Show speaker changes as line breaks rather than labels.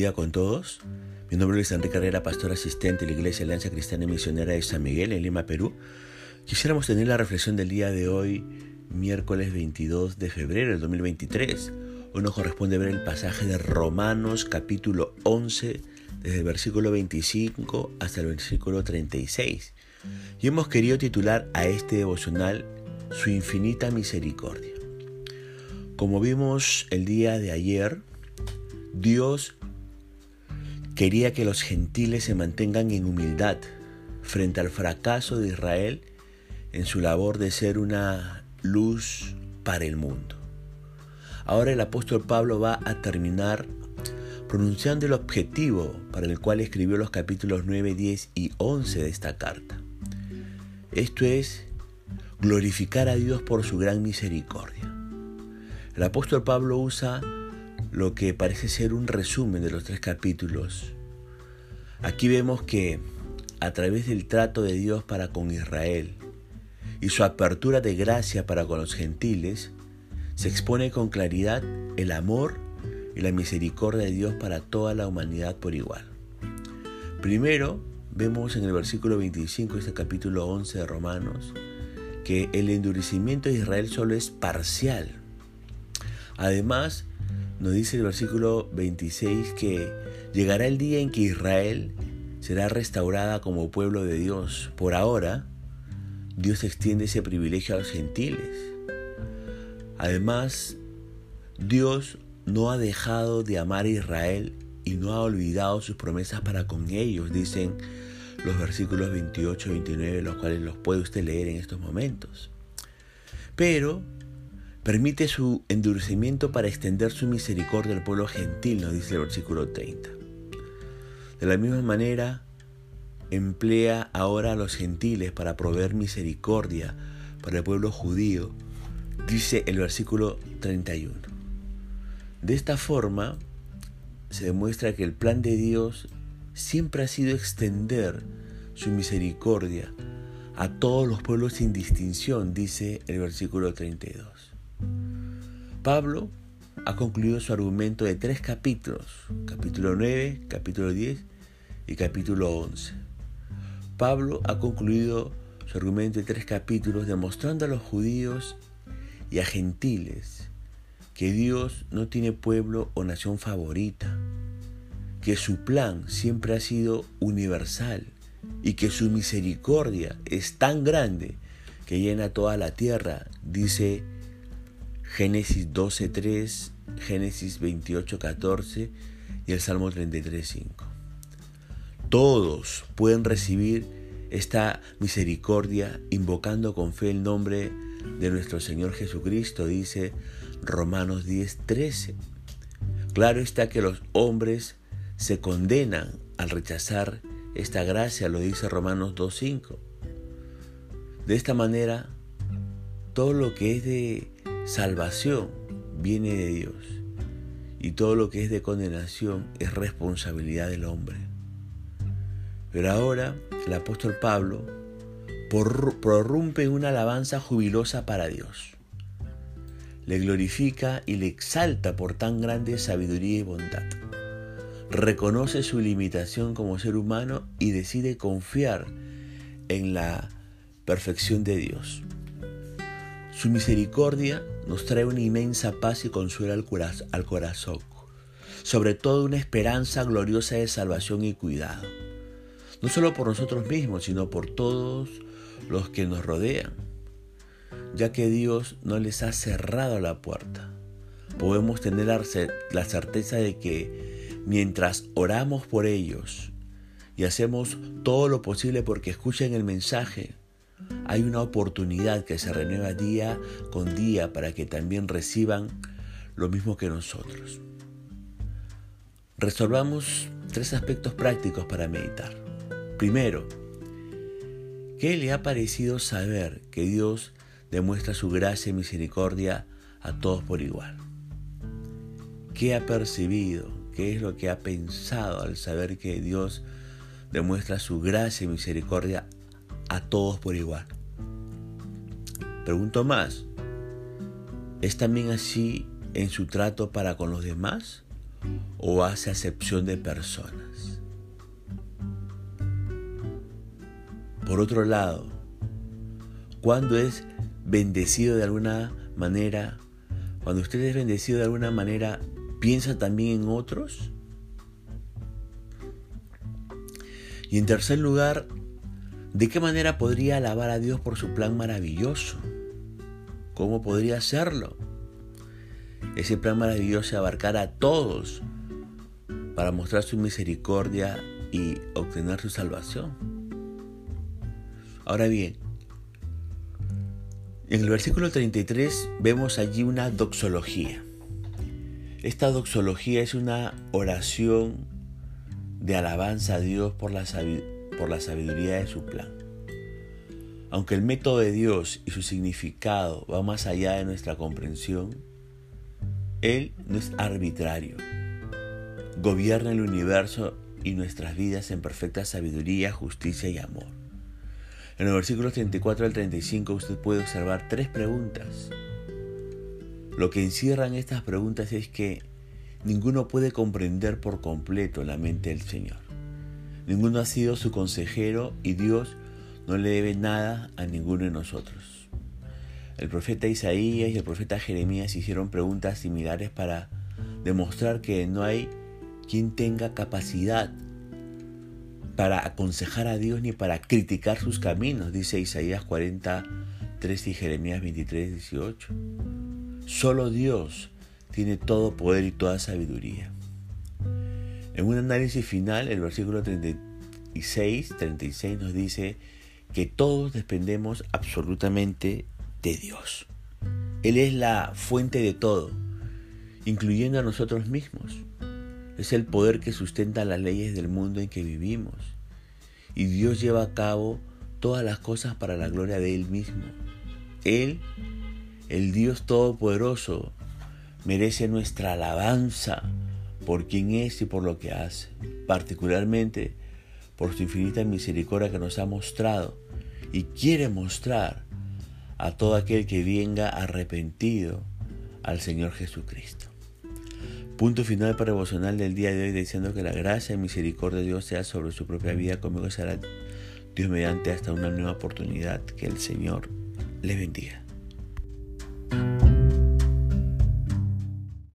día con todos. Mi nombre es Enrique Carrera, pastor asistente de la Iglesia Alianza Cristiana y Misionera de San Miguel en Lima, Perú. Quisiéramos tener la reflexión del día de hoy, miércoles 22 de febrero del 2023. Hoy nos corresponde ver el pasaje de Romanos capítulo 11, desde el versículo 25 hasta el versículo 36. Y hemos querido titular a este devocional Su infinita misericordia. Como vimos el día de ayer, Dios quería que los gentiles se mantengan en humildad frente al fracaso de Israel en su labor de ser una luz para el mundo. Ahora el apóstol Pablo va a terminar pronunciando el objetivo para el cual escribió los capítulos 9, 10 y 11 de esta carta. Esto es glorificar a Dios por su gran misericordia. El apóstol Pablo usa lo que parece ser un resumen de los tres capítulos. Aquí vemos que a través del trato de Dios para con Israel y su apertura de gracia para con los gentiles, se expone con claridad el amor y la misericordia de Dios para toda la humanidad por igual. Primero, vemos en el versículo 25 de este capítulo 11 de Romanos que el endurecimiento de Israel solo es parcial. Además, nos dice el versículo 26 que llegará el día en que Israel será restaurada como pueblo de Dios. Por ahora, Dios extiende ese privilegio a los gentiles. Además, Dios no ha dejado de amar a Israel y no ha olvidado sus promesas para con ellos, dicen los versículos 28 y 29, los cuales los puede usted leer en estos momentos. Pero Permite su endurecimiento para extender su misericordia al pueblo gentil, nos dice el versículo 30. De la misma manera, emplea ahora a los gentiles para proveer misericordia para el pueblo judío, dice el versículo 31. De esta forma, se demuestra que el plan de Dios siempre ha sido extender su misericordia a todos los pueblos sin distinción, dice el versículo 32. Pablo ha concluido su argumento de tres capítulos, capítulo 9, capítulo 10 y capítulo 11. Pablo ha concluido su argumento de tres capítulos demostrando a los judíos y a gentiles que Dios no tiene pueblo o nación favorita, que su plan siempre ha sido universal y que su misericordia es tan grande que llena toda la tierra, dice Génesis 12.3, Génesis 28.14 y el Salmo 33.5. Todos pueden recibir esta misericordia invocando con fe el nombre de nuestro Señor Jesucristo, dice Romanos 10.13. Claro está que los hombres se condenan al rechazar esta gracia, lo dice Romanos 2.5. De esta manera, todo lo que es de salvación viene de Dios y todo lo que es de condenación es responsabilidad del hombre. Pero ahora el apóstol Pablo prorrumpe una alabanza jubilosa para Dios. Le glorifica y le exalta por tan grande sabiduría y bondad. Reconoce su limitación como ser humano y decide confiar en la perfección de Dios. Su misericordia nos trae una inmensa paz y consuelo al corazón, sobre todo una esperanza gloriosa de salvación y cuidado, no solo por nosotros mismos, sino por todos los que nos rodean, ya que Dios no les ha cerrado la puerta. Podemos tener la certeza de que mientras oramos por ellos y hacemos todo lo posible porque escuchen el mensaje, hay una oportunidad que se renueva día con día para que también reciban lo mismo que nosotros. Resolvamos tres aspectos prácticos para meditar. Primero, ¿qué le ha parecido saber que Dios demuestra su gracia y misericordia a todos por igual? ¿Qué ha percibido? ¿Qué es lo que ha pensado al saber que Dios demuestra su gracia y misericordia a todos por igual. Pregunto más, ¿es también así en su trato para con los demás? o hace acepción de personas. Por otro lado, cuando es bendecido de alguna manera, cuando usted es bendecido de alguna manera, ¿piensa también en otros? Y en tercer lugar, ¿de qué manera podría alabar a Dios por su plan maravilloso? ¿Cómo podría hacerlo? Ese plan maravilloso abarcar a todos para mostrar su misericordia y obtener su salvación. Ahora bien, en el versículo 33 vemos allí una doxología. Esta doxología es una oración de alabanza a Dios por la, por la sabiduría de su plan. Aunque el método de Dios y su significado va más allá de nuestra comprensión, Él no es arbitrario. Gobierna el universo y nuestras vidas en perfecta sabiduría, justicia y amor. En los versículos 34 al 35 usted puede observar tres preguntas. Lo que encierran estas preguntas es que Ninguno puede comprender por completo la mente del Señor. Ninguno ha sido su consejero y Dios no le debe nada a ninguno de nosotros. El profeta Isaías y el profeta Jeremías hicieron preguntas similares para demostrar que no hay quien tenga capacidad para aconsejar a Dios ni para criticar sus caminos, dice Isaías 43 y Jeremías 23, 18. Solo Dios tiene todo poder y toda sabiduría. En un análisis final, el versículo 36, 36 nos dice que todos dependemos absolutamente de Dios. Él es la fuente de todo, incluyendo a nosotros mismos. Es el poder que sustenta las leyes del mundo en que vivimos. Y Dios lleva a cabo todas las cosas para la gloria de Él mismo. Él, el Dios Todopoderoso, merece nuestra alabanza por quien es y por lo que hace, particularmente por su infinita misericordia que nos ha mostrado y quiere mostrar a todo aquel que venga arrepentido al Señor Jesucristo. Punto final para devocional del día de hoy diciendo que la gracia y misericordia de Dios sea sobre su propia vida, conmigo será Dios mediante hasta una nueva oportunidad. Que el Señor le bendiga.